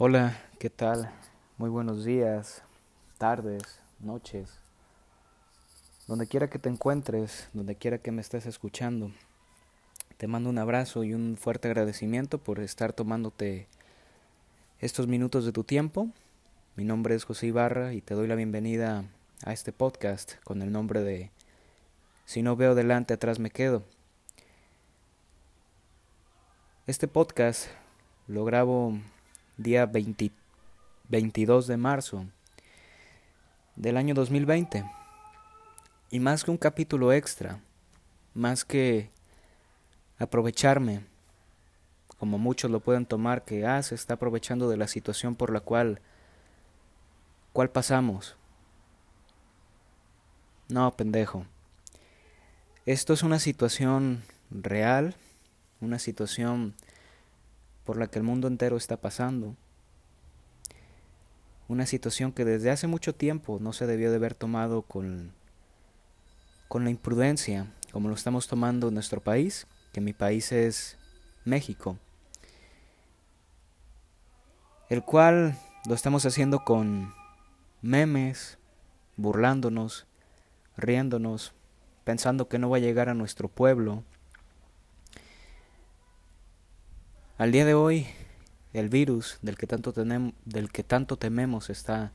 Hola, ¿qué tal? Muy buenos días, tardes, noches. Donde quiera que te encuentres, donde quiera que me estés escuchando, te mando un abrazo y un fuerte agradecimiento por estar tomándote estos minutos de tu tiempo. Mi nombre es José Ibarra y te doy la bienvenida a este podcast con el nombre de Si no veo delante, atrás me quedo. Este podcast lo grabo día 22 de marzo del año 2020. Y más que un capítulo extra, más que aprovecharme, como muchos lo pueden tomar, que ah, se está aprovechando de la situación por la cual, cual pasamos. No, pendejo. Esto es una situación real, una situación por la que el mundo entero está pasando. Una situación que desde hace mucho tiempo no se debió de haber tomado con, con la imprudencia como lo estamos tomando en nuestro país, que mi país es México, el cual lo estamos haciendo con memes, burlándonos, riéndonos, pensando que no va a llegar a nuestro pueblo, Al día de hoy, el virus del que tanto, tenemos, del que tanto tememos está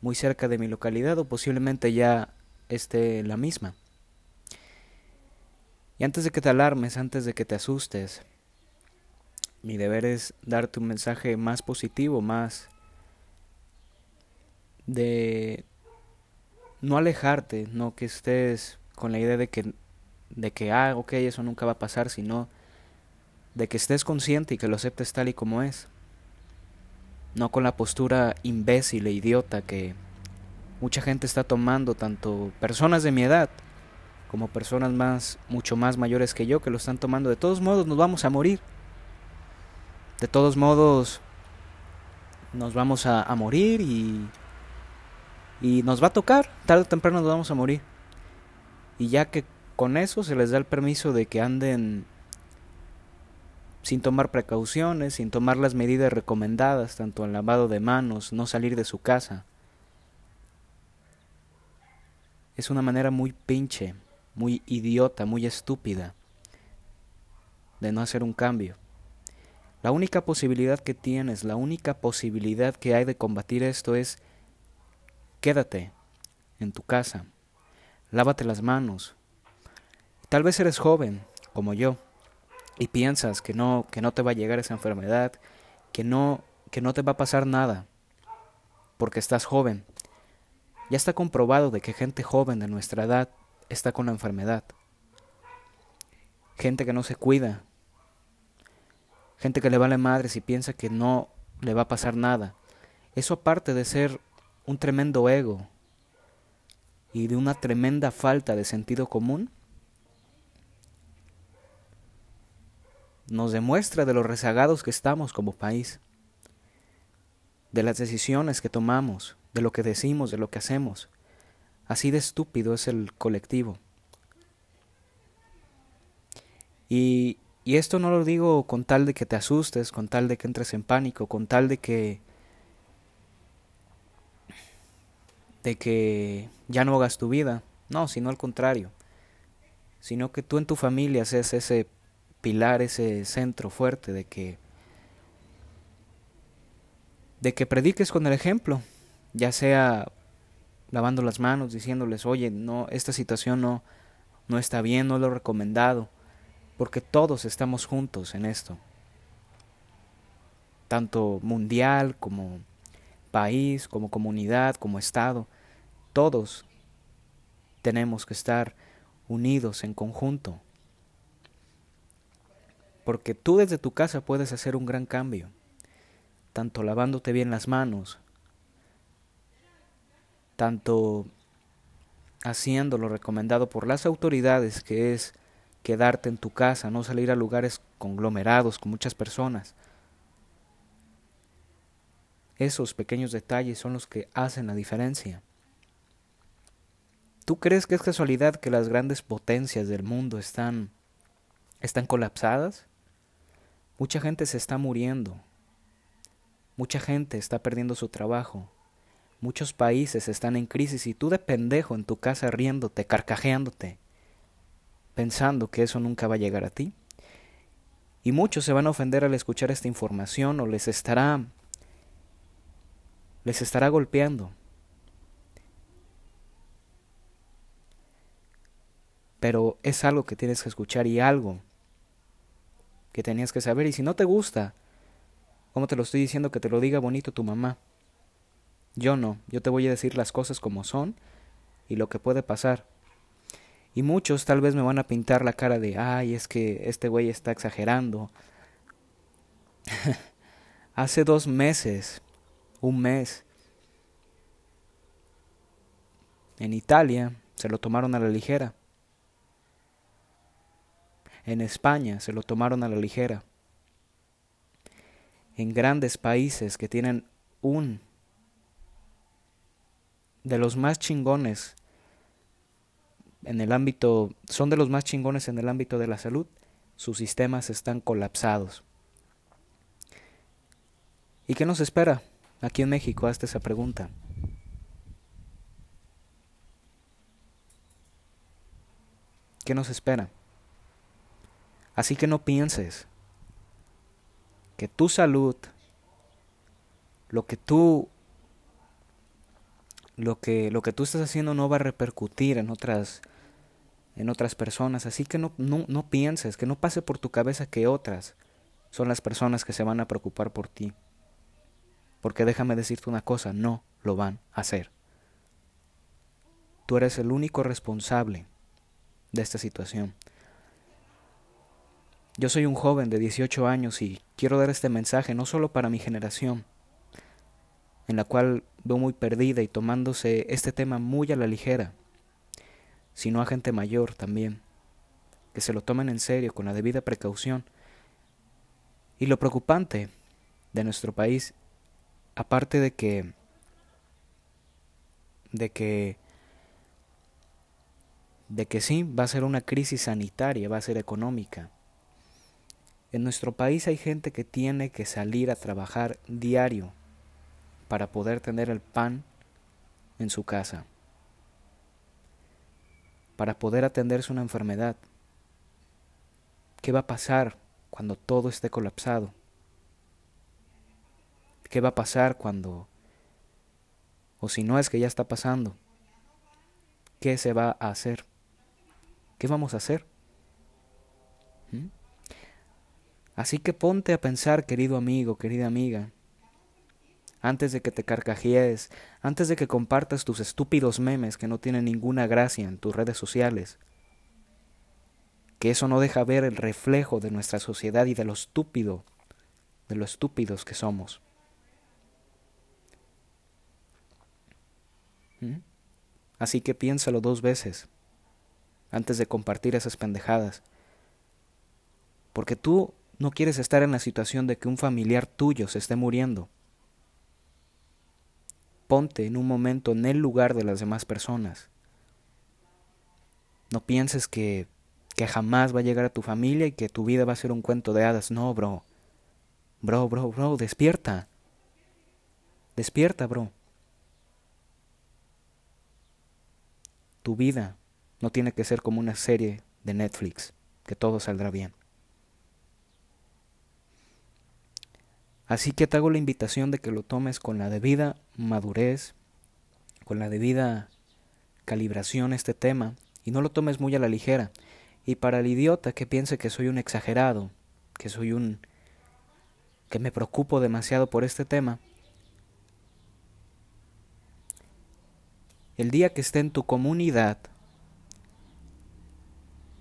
muy cerca de mi localidad o posiblemente ya esté la misma. Y antes de que te alarmes, antes de que te asustes, mi deber es darte un mensaje más positivo, más de no alejarte, no que estés con la idea de que de que ah, ok, eso nunca va a pasar, sino de que estés consciente y que lo aceptes tal y como es, no con la postura imbécil e idiota que mucha gente está tomando, tanto personas de mi edad como personas más, mucho más mayores que yo, que lo están tomando. De todos modos, nos vamos a morir. De todos modos, nos vamos a, a morir y, y nos va a tocar, tarde o temprano nos vamos a morir. Y ya que con eso se les da el permiso de que anden sin tomar precauciones, sin tomar las medidas recomendadas, tanto el lavado de manos, no salir de su casa. Es una manera muy pinche, muy idiota, muy estúpida de no hacer un cambio. La única posibilidad que tienes, la única posibilidad que hay de combatir esto es quédate en tu casa, lávate las manos. Tal vez eres joven, como yo, y piensas que no, que no te va a llegar esa enfermedad, que no, que no te va a pasar nada, porque estás joven. Ya está comprobado de que gente joven de nuestra edad está con la enfermedad. Gente que no se cuida. Gente que le vale madres y piensa que no le va a pasar nada. Eso aparte de ser un tremendo ego y de una tremenda falta de sentido común, nos demuestra de los rezagados que estamos como país, de las decisiones que tomamos, de lo que decimos, de lo que hacemos. Así de estúpido es el colectivo. Y, y esto no lo digo con tal de que te asustes, con tal de que entres en pánico, con tal de que de que ya no hagas tu vida. No, sino al contrario. Sino que tú en tu familia seas ese pilar, ese centro fuerte de que de que prediques con el ejemplo, ya sea lavando las manos, diciéndoles, "Oye, no esta situación no no está bien, no lo recomendado", porque todos estamos juntos en esto. Tanto mundial como país, como comunidad, como estado, todos tenemos que estar unidos en conjunto porque tú desde tu casa puedes hacer un gran cambio, tanto lavándote bien las manos, tanto haciendo lo recomendado por las autoridades, que es quedarte en tu casa, no salir a lugares conglomerados con muchas personas. Esos pequeños detalles son los que hacen la diferencia. ¿Tú crees que es casualidad que las grandes potencias del mundo están están colapsadas? Mucha gente se está muriendo. Mucha gente está perdiendo su trabajo. Muchos países están en crisis y tú de pendejo en tu casa riéndote, carcajeándote, pensando que eso nunca va a llegar a ti. Y muchos se van a ofender al escuchar esta información o les estará les estará golpeando. Pero es algo que tienes que escuchar y algo que tenías que saber. Y si no te gusta, como te lo estoy diciendo, que te lo diga bonito tu mamá. Yo no, yo te voy a decir las cosas como son y lo que puede pasar. Y muchos tal vez me van a pintar la cara de, ay, es que este güey está exagerando. Hace dos meses, un mes, en Italia se lo tomaron a la ligera. En España se lo tomaron a la ligera. En grandes países que tienen un de los más chingones en el ámbito, son de los más chingones en el ámbito de la salud, sus sistemas están colapsados. ¿Y qué nos espera? Aquí en México, hazte esa pregunta. ¿Qué nos espera? Así que no pienses que tu salud, lo que tú lo que lo que tú estás haciendo no va a repercutir en otras en otras personas. Así que no, no, no pienses, que no pase por tu cabeza que otras son las personas que se van a preocupar por ti. Porque déjame decirte una cosa, no lo van a hacer. Tú eres el único responsable de esta situación. Yo soy un joven de 18 años y quiero dar este mensaje no solo para mi generación, en la cual veo muy perdida y tomándose este tema muy a la ligera, sino a gente mayor también, que se lo tomen en serio con la debida precaución. Y lo preocupante de nuestro país, aparte de que de que de que sí va a ser una crisis sanitaria, va a ser económica. En nuestro país hay gente que tiene que salir a trabajar diario para poder tener el pan en su casa para poder atenderse una enfermedad. ¿Qué va a pasar cuando todo esté colapsado? ¿Qué va a pasar cuando, o si no es que ya está pasando, qué se va a hacer? ¿Qué vamos a hacer? ¿Mm? Así que ponte a pensar, querido amigo, querida amiga, antes de que te carcajees, antes de que compartas tus estúpidos memes que no tienen ninguna gracia en tus redes sociales. Que eso no deja ver el reflejo de nuestra sociedad y de lo estúpido, de lo estúpidos que somos. ¿Mm? Así que piénsalo dos veces antes de compartir esas pendejadas. Porque tú no quieres estar en la situación de que un familiar tuyo se esté muriendo Ponte en un momento en el lugar de las demás personas. No pienses que, que jamás va a llegar a tu familia y que tu vida va a ser un cuento de hadas. No, bro. Bro, bro, bro, despierta. Despierta, bro. Tu vida no tiene que ser como una serie de Netflix, que todo saldrá bien. Así que te hago la invitación de que lo tomes con la debida madurez, con la debida calibración este tema, y no lo tomes muy a la ligera. Y para el idiota que piense que soy un exagerado, que soy un... que me preocupo demasiado por este tema, el día que esté en tu comunidad,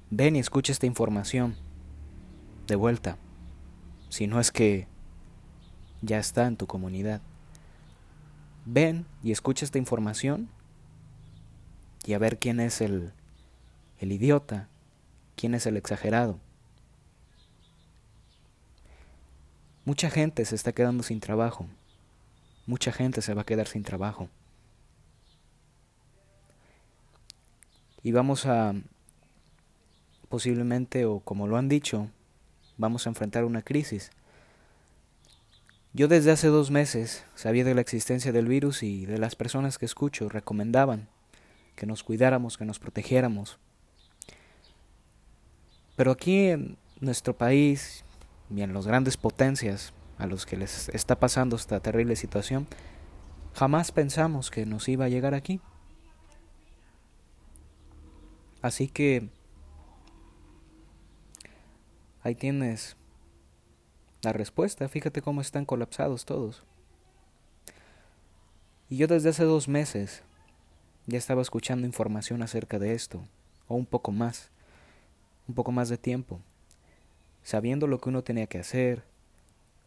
ven y escucha esta información de vuelta. Si no es que ya está en tu comunidad. Ven y escucha esta información y a ver quién es el, el idiota, quién es el exagerado. Mucha gente se está quedando sin trabajo. Mucha gente se va a quedar sin trabajo. Y vamos a, posiblemente, o como lo han dicho, vamos a enfrentar una crisis Yo desde hace dos meses sabía de la existencia del virus y de las personas que escucho recomendaban que nos cuidáramos, que nos protegiéramos. Pero aquí en nuestro país y en las grandes potencias a los que les está pasando esta terrible situación, jamás pensamos que nos iba a llegar aquí. Así que ahí tienes la respuesta, fíjate cómo están colapsados todos. Y yo desde hace dos meses ya estaba escuchando información acerca de esto, o un poco más, un poco más de tiempo, sabiendo lo que uno tenía que hacer,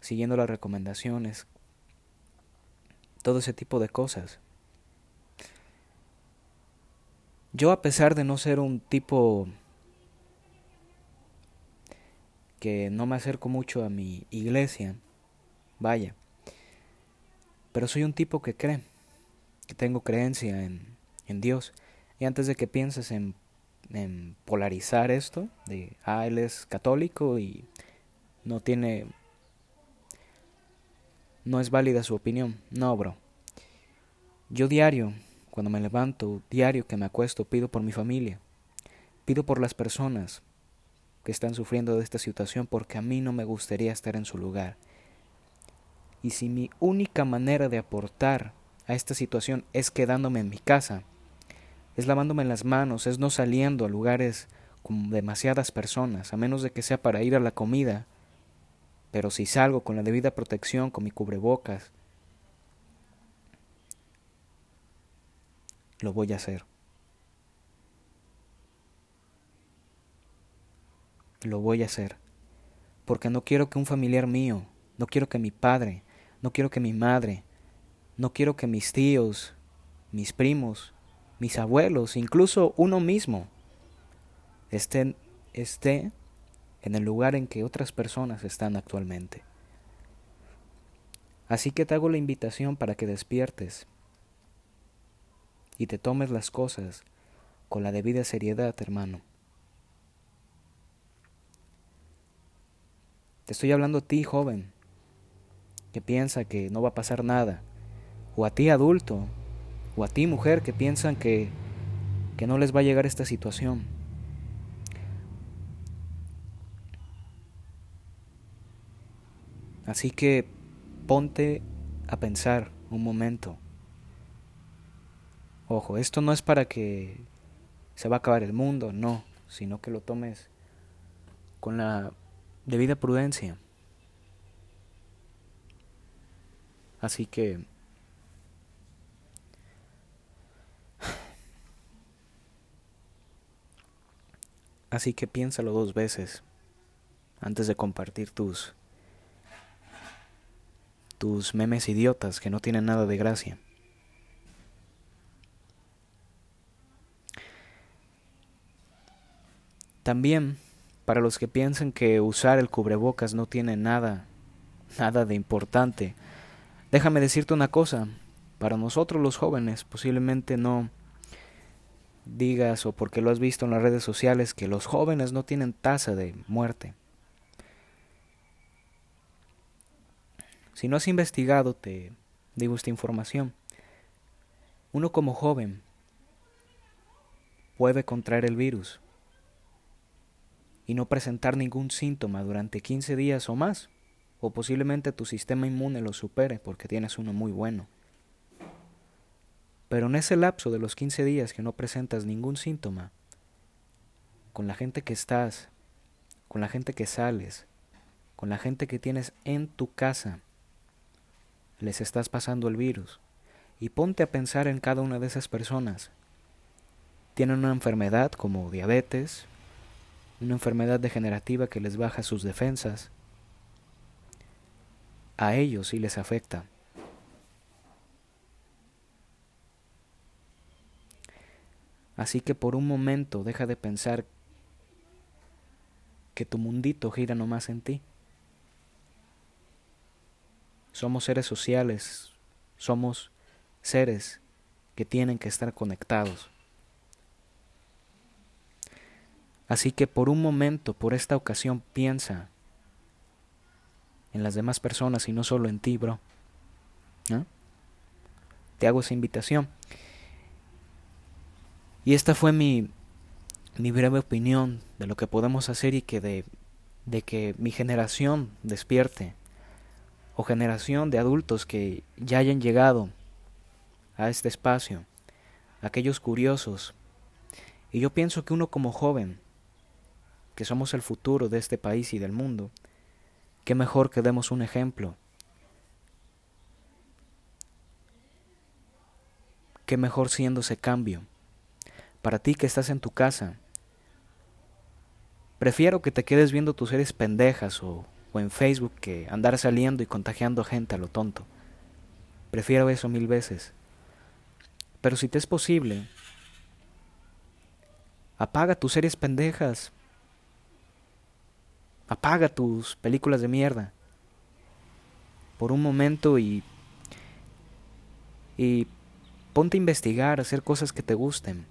siguiendo las recomendaciones, todo ese tipo de cosas. Yo a pesar de no ser un tipo que no me acerco mucho a mi iglesia, vaya, pero soy un tipo que cree, que tengo creencia en, en Dios. Y antes de que pienses en, en polarizar esto, de, ah, él es católico y no tiene, no es válida su opinión. No, bro. Yo diario, cuando me levanto, diario que me acuesto, pido por mi familia. Pido por las personas que están sufriendo de esta situación porque a mí no me gustaría estar en su lugar. Y si mi única manera de aportar a esta situación es quedándome en mi casa, es lavándome las manos, es no saliendo a lugares con demasiadas personas, a menos de que sea para ir a la comida, pero si salgo con la debida protección, con mi cubrebocas, lo voy a hacer. Lo voy a hacer. Porque no quiero que un familiar mío, no quiero que mi padre, no quiero que mi madre, no quiero que mis tíos, mis primos, mis abuelos, incluso uno mismo, estén, esté en el lugar en que otras personas están actualmente. Así que te hago la invitación para que despiertes y te tomes las cosas con la debida seriedad, hermano. Te estoy hablando a ti, joven, que piensa que no va a pasar nada, o a ti, adulto, o a ti, mujer, que piensan que, que no les va a llegar esta situación. Así que ponte a pensar un momento. Ojo, esto no es para que se va a acabar el mundo, no, sino que lo tomes con la debida prudencia. Así que Así que piénsalo dos veces antes de compartir tus tus memes idiotas que no tienen nada de gracia. También, para los que piensan que usar el cubrebocas no tiene nada, nada de importante, déjame decirte una cosa, para nosotros los jóvenes posiblemente no digas o porque lo has visto en las redes sociales que los jóvenes no tienen tasa de muerte. Si no has investigado, te digo esta información. Uno como joven puede contraer el virus y no presentar ningún síntoma durante 15 días o más, o posiblemente tu sistema inmune lo supere porque tienes uno muy bueno. Pero en ese lapso de los 15 días que no presentas ningún síntoma, con la gente que estás, con la gente que sales, con la gente que tienes en tu casa, les estás pasando el virus. Y ponte a pensar en cada una de esas personas. Tienen una enfermedad como diabetes, una enfermedad degenerativa que les baja sus defensas, a ellos sí les afecta. Así que por un momento deja de pensar que tu mundito gira nomás en ti. Somos seres sociales, somos seres que tienen que estar conectados. Así que por un momento, por esta ocasión, piensa en las demás personas y no solo en ti, bro. Te hago esa invitación. Y esta fue mi, mi breve opinión de lo que podemos hacer y que de, de que mi generación despierte o generación de adultos que ya hayan llegado a este espacio, aquellos curiosos. Y yo pienso que uno como joven, que somos el futuro de este país y del mundo, qué mejor que demos un ejemplo. Qué mejor siendo ese cambio. Para ti que estás en tu casa, prefiero que te quedes viendo tus series pendejas o, o en Facebook que andar saliendo y contagiando gente a lo tonto. Prefiero eso mil veces. Pero si te es posible, apaga tus series pendejas. Apaga tus películas de mierda. Por un momento y. Y ponte a investigar, a hacer cosas que te gusten.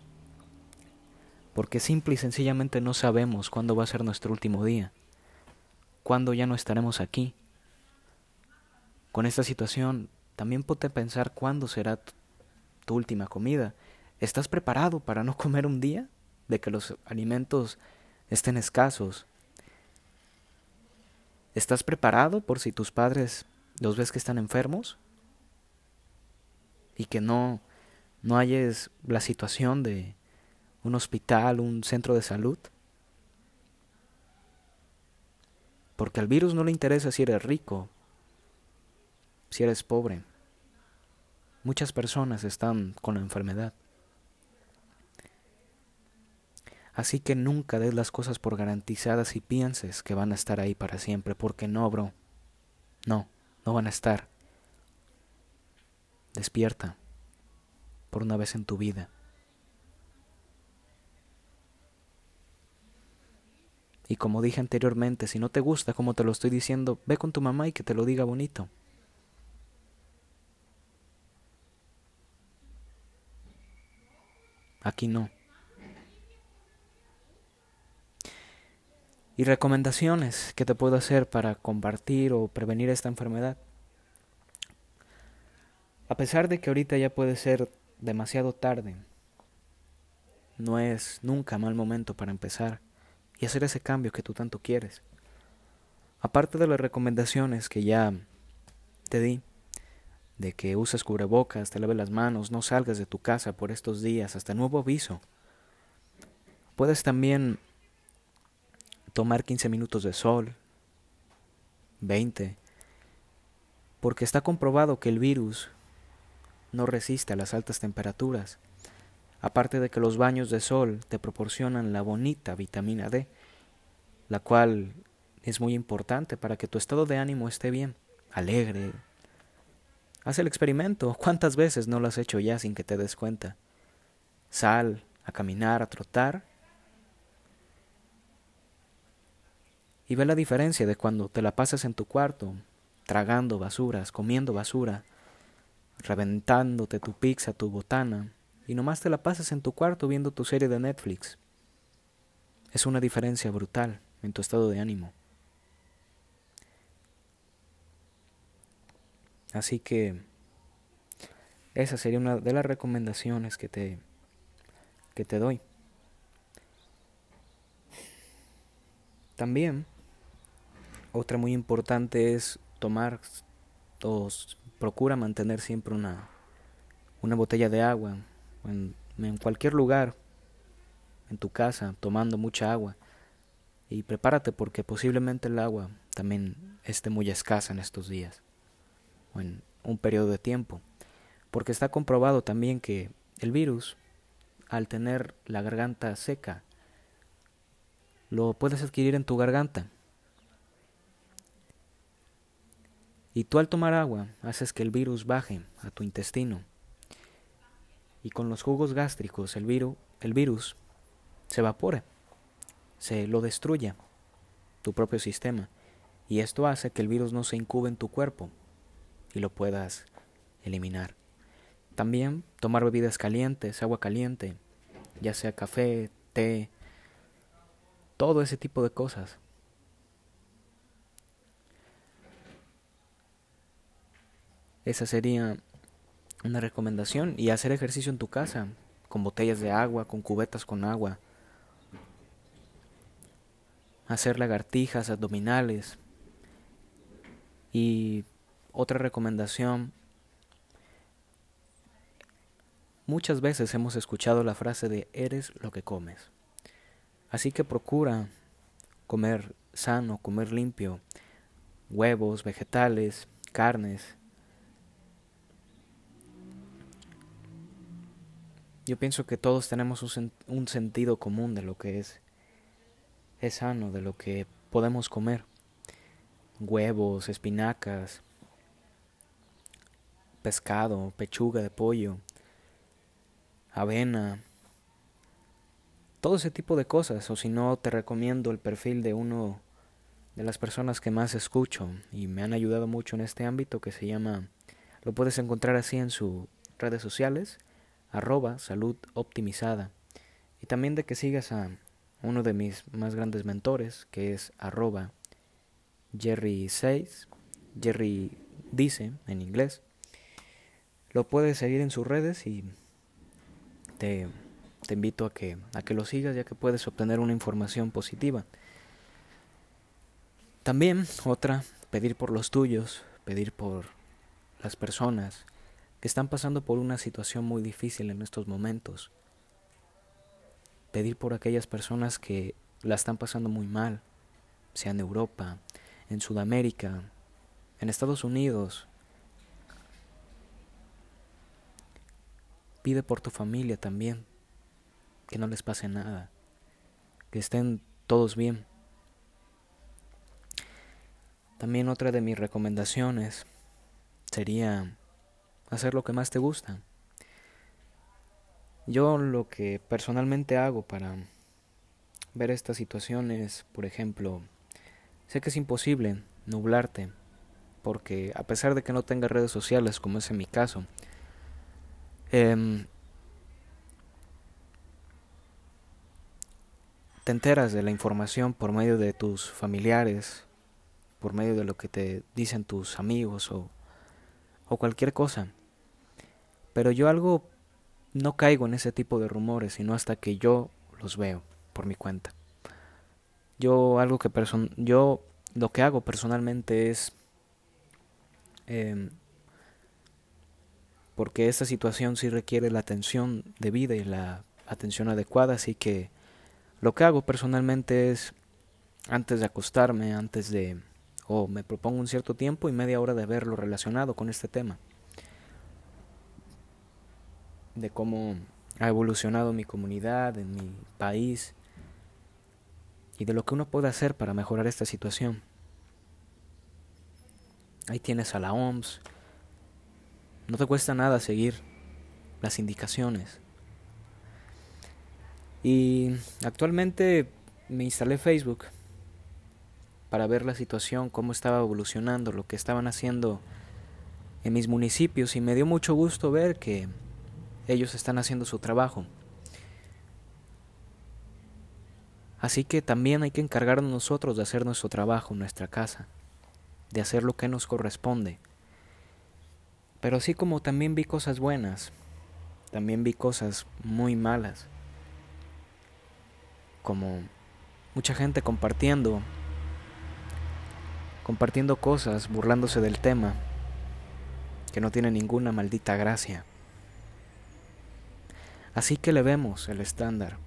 Porque simple y sencillamente no sabemos cuándo va a ser nuestro último día. Cuándo ya no estaremos aquí. Con esta situación, también ponte a pensar cuándo será tu última comida. ¿Estás preparado para no comer un día? De que los alimentos estén escasos. ¿Estás preparado por si tus padres los ves que están enfermos? Y que no, no hayes la situación de un hospital, un centro de salud. Porque al virus no le interesa si eres rico, si eres pobre. Muchas personas están con la enfermedad. Así que nunca des las cosas por garantizadas y pienses que van a estar ahí para siempre, porque no, bro. No, no van a estar. Despierta por una vez en tu vida. Y como dije anteriormente, si no te gusta como te lo estoy diciendo, ve con tu mamá y que te lo diga bonito. Aquí no. Y recomendaciones que te puedo hacer para compartir o prevenir esta enfermedad. A pesar de que ahorita ya puede ser demasiado tarde, no es nunca mal momento para empezar y hacer ese cambio que tú tanto quieres. Aparte de las recomendaciones que ya te di, de que uses cubrebocas, te laves las manos, no salgas de tu casa por estos días hasta nuevo aviso. Puedes también tomar 15 minutos de sol, 20, porque está comprobado que el virus no resiste a las altas temperaturas, aparte de que los baños de sol te proporcionan la bonita vitamina D, la cual es muy importante para que tu estado de ánimo esté bien, alegre, Haz el experimento. ¿Cuántas veces no lo has hecho ya sin que te des cuenta? Sal a caminar, a trotar. Y ve la diferencia de cuando te la pasas en tu cuarto, tragando basuras, comiendo basura, reventándote tu pizza, tu botana, y nomás te la pasas en tu cuarto viendo tu serie de Netflix. Es una diferencia brutal en tu estado de ánimo. Así que esa sería una de las recomendaciones que te, que te doy. También, otra muy importante es tomar o procura mantener siempre una, una botella de agua en, en cualquier lugar, en tu casa, tomando mucha agua. Y prepárate porque posiblemente el agua también esté muy escasa en estos días en un periodo de tiempo, porque está comprobado también que el virus, al tener la garganta seca, lo puedes adquirir en tu garganta. Y tú al tomar agua haces que el virus baje a tu intestino. Y con los jugos gástricos el virus, el virus se evapora, se lo destruye tu propio sistema. Y esto hace que el virus no se incube en tu cuerpo, y lo puedas eliminar. También tomar bebidas calientes, agua caliente, ya sea café, té, todo ese tipo de cosas. Esa sería una recomendación. Y hacer ejercicio en tu casa, con botellas de agua, con cubetas con agua. Hacer lagartijas, abdominales. Y otra recomendación. Muchas veces hemos escuchado la frase de eres lo que comes. Así que procura comer sano, comer limpio, huevos, vegetales, carnes. Yo pienso que todos tenemos un, un, sentido común de lo que es, es sano, de lo que podemos comer. Huevos, espinacas, pescado, pechuga de pollo, avena, todo ese tipo de cosas, o si no, te recomiendo el perfil de uno de las personas que más escucho y me han ayudado mucho en este ámbito que se llama, lo puedes encontrar así en sus redes sociales, arroba salud optimizada. Y también de que sigas a uno de mis más grandes mentores, que es arroba Jerry 6, Jerry dice en inglés. Lo puedes seguir en sus redes y te te invito a que, a que lo sigas ya que puedes obtener una información positiva. También otra, pedir por los tuyos, pedir por las personas están pasando por una situación muy difícil en estos momentos. Pedir por aquellas personas que la están pasando muy mal, sea en Europa, en Sudamérica, en Estados Unidos. Pide por tu familia también que no les pase nada, que estén todos bien. También otra de mis recomendaciones sería hacer lo que más te gusta. Yo lo que personalmente hago para ver estas situaciones, por ejemplo, sé que es imposible nublarte, porque a pesar de que no tenga redes sociales, como es en mi caso, eh, te enteras de la información por medio de tus familiares, por medio de lo que te dicen tus amigos o, o cualquier cosa. Pero yo algo no caigo en ese tipo de rumores, sino hasta que yo los veo por mi cuenta. Yo algo que person yo lo que hago personalmente es eh, porque esta situación sí requiere la atención debida y la atención adecuada, así que lo que hago personalmente es, antes de acostarme, antes de... o me propongo un cierto tiempo y media hora de verlo relacionado con este tema. De cómo ha evolucionado mi comunidad, en mi país, y de lo que uno puede hacer para mejorar esta situación. Ahí tienes a la OMS. No te cuesta nada seguir las indicaciones. Y actualmente me instalé Facebook para ver la situación, cómo estaba evolucionando, lo que estaban haciendo en mis municipios y me dio mucho gusto ver que ellos están haciendo su trabajo. Así que también hay que encargarnos nosotros de hacer nuestro trabajo nuestra casa, de hacer lo que nos corresponde. Pero así como también vi cosas buenas, también vi cosas muy malas como mucha gente compartiendo, compartiendo cosas, burlándose del tema, que no tiene ninguna maldita gracia. Así que le vemos el estándar.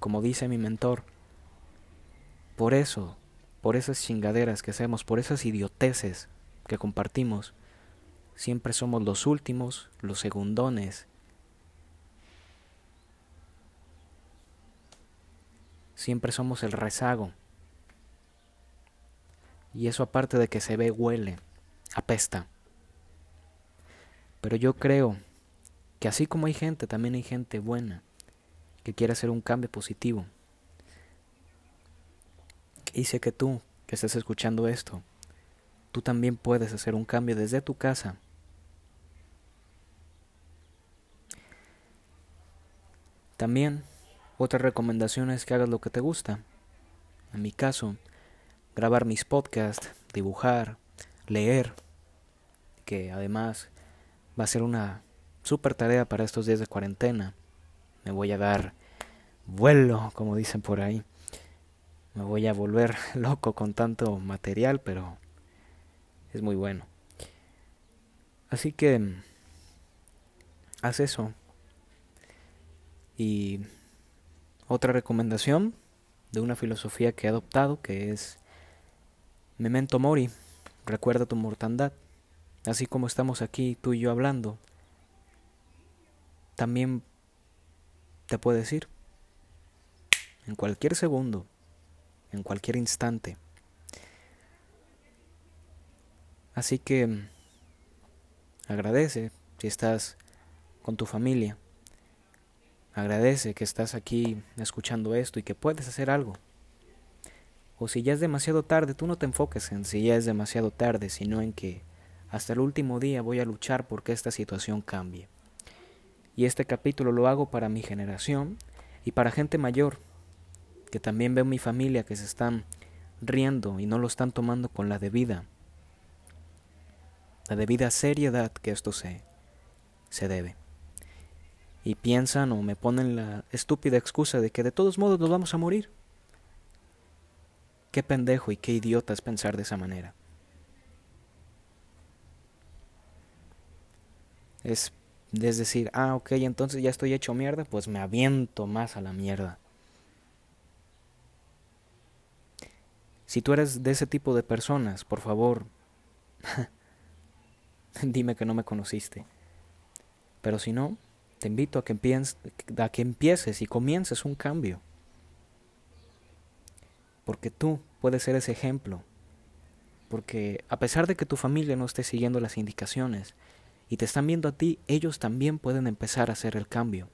Como dice mi mentor, por eso, por esas chingaderas que hacemos, por esas idioteces que compartimos, siempre somos los últimos, los segundones, siempre somos el rezago. Y eso aparte de que se ve, huele, apesta. Pero yo creo que así como hay gente, también hay gente buena que quiere hacer un cambio positivo. Y sé que tú, que estás escuchando esto, tú también puedes hacer un cambio desde tu casa. También otra recomendación es que hagas lo que te gusta. En mi caso, grabar mis podcasts, dibujar, leer, que además va a ser una super tarea para estos días de cuarentena. Me voy a dar vuelo, como dicen por ahí. Me voy a volver loco con tanto material, pero es muy bueno. Así que haz eso. Y otra recomendación de una filosofía que he adoptado que es Memento Mori, recuerda tu mortandad. Así como estamos aquí tú y yo hablando, también te puedes ir. En cualquier segundo, en cualquier instante. Así que agradece si estás con tu familia. Agradece que estás aquí escuchando esto y que puedes hacer algo. O si ya es demasiado tarde, tú no te enfoques en si ya es demasiado tarde, sino en que hasta el último día voy a luchar porque esta situación cambie. Y este capítulo lo hago para mi generación y para gente mayor, que también veo mi familia que se están riendo y no lo están tomando con la debida, la debida seriedad que esto se, se debe. Y piensan o me ponen la estúpida excusa de que de todos modos nos vamos a morir. Qué pendejo y qué idiota es pensar de esa manera. Es, es decir, ah, ok, entonces ya estoy hecho mierda, pues me aviento más a la mierda. Si tú eres de ese tipo de personas, por favor, dime que no me conociste. Pero si no, te invito a que, a que empieces y comiences un cambio porque tú puedes ser ese ejemplo, porque a pesar de que tu familia no esté siguiendo las indicaciones y te están viendo a ti, ellos también pueden empezar a hacer el cambio.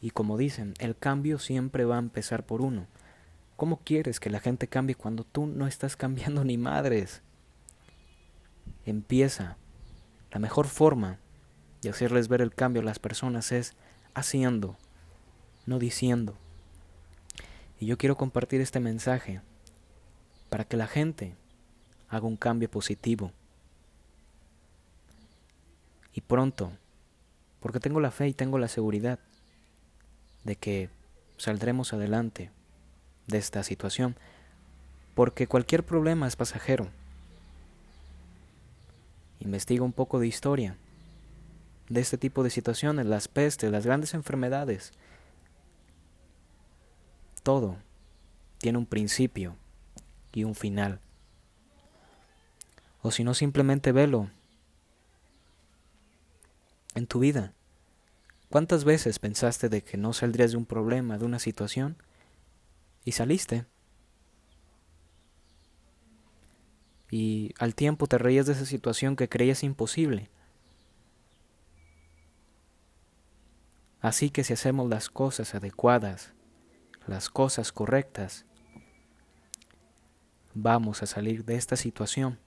Y como dicen, el cambio siempre va a empezar por uno. ¿Cómo quieres que la gente cambie cuando tú no estás cambiando ni madres? Empieza. La mejor forma de hacerles ver el cambio a las personas es haciendo no diciendo. Y yo quiero compartir este mensaje para que la gente haga un cambio positivo. Y pronto, porque tengo la fe y tengo la seguridad de que saldremos adelante de esta situación, porque cualquier problema es pasajero. Investiga un poco de historia de este tipo de situaciones, las pestes, las grandes enfermedades, todo tiene un principio y un final. O si no, simplemente velo en tu vida. ¿Cuántas veces pensaste de que no saldrías de un problema, de una situación? Y saliste. Y al tiempo te reías de esa situación que creías imposible. Así que si hacemos las cosas adecuadas, las cosas correctas, vamos a salir de esta situación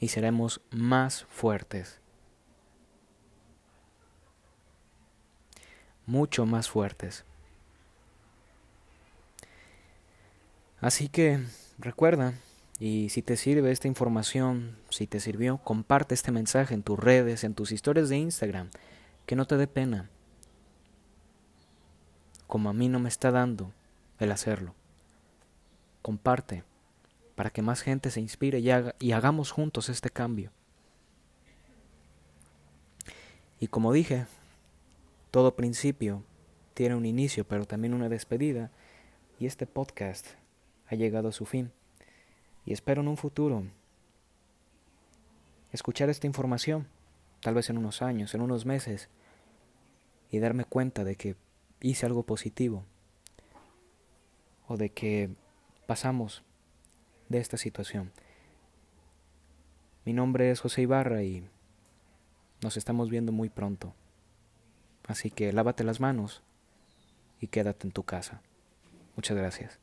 y seremos más fuertes, mucho más fuertes. Así que recuerda, y si te sirve esta información, si te sirvió, comparte este mensaje en tus redes, en tus historias de Instagram, que no te dé pena como a mí no me está dando el hacerlo. Comparte para que más gente se inspire y, haga, y hagamos juntos este cambio. Y como dije, todo principio tiene un inicio, pero también una despedida, y este podcast ha llegado a su fin. Y espero en un futuro escuchar esta información, tal vez en unos años, en unos meses, y darme cuenta de que hice algo positivo o de que pasamos de esta situación. Mi nombre es José Ibarra y nos estamos viendo muy pronto. Así que lávate las manos y quédate en tu casa. Muchas gracias.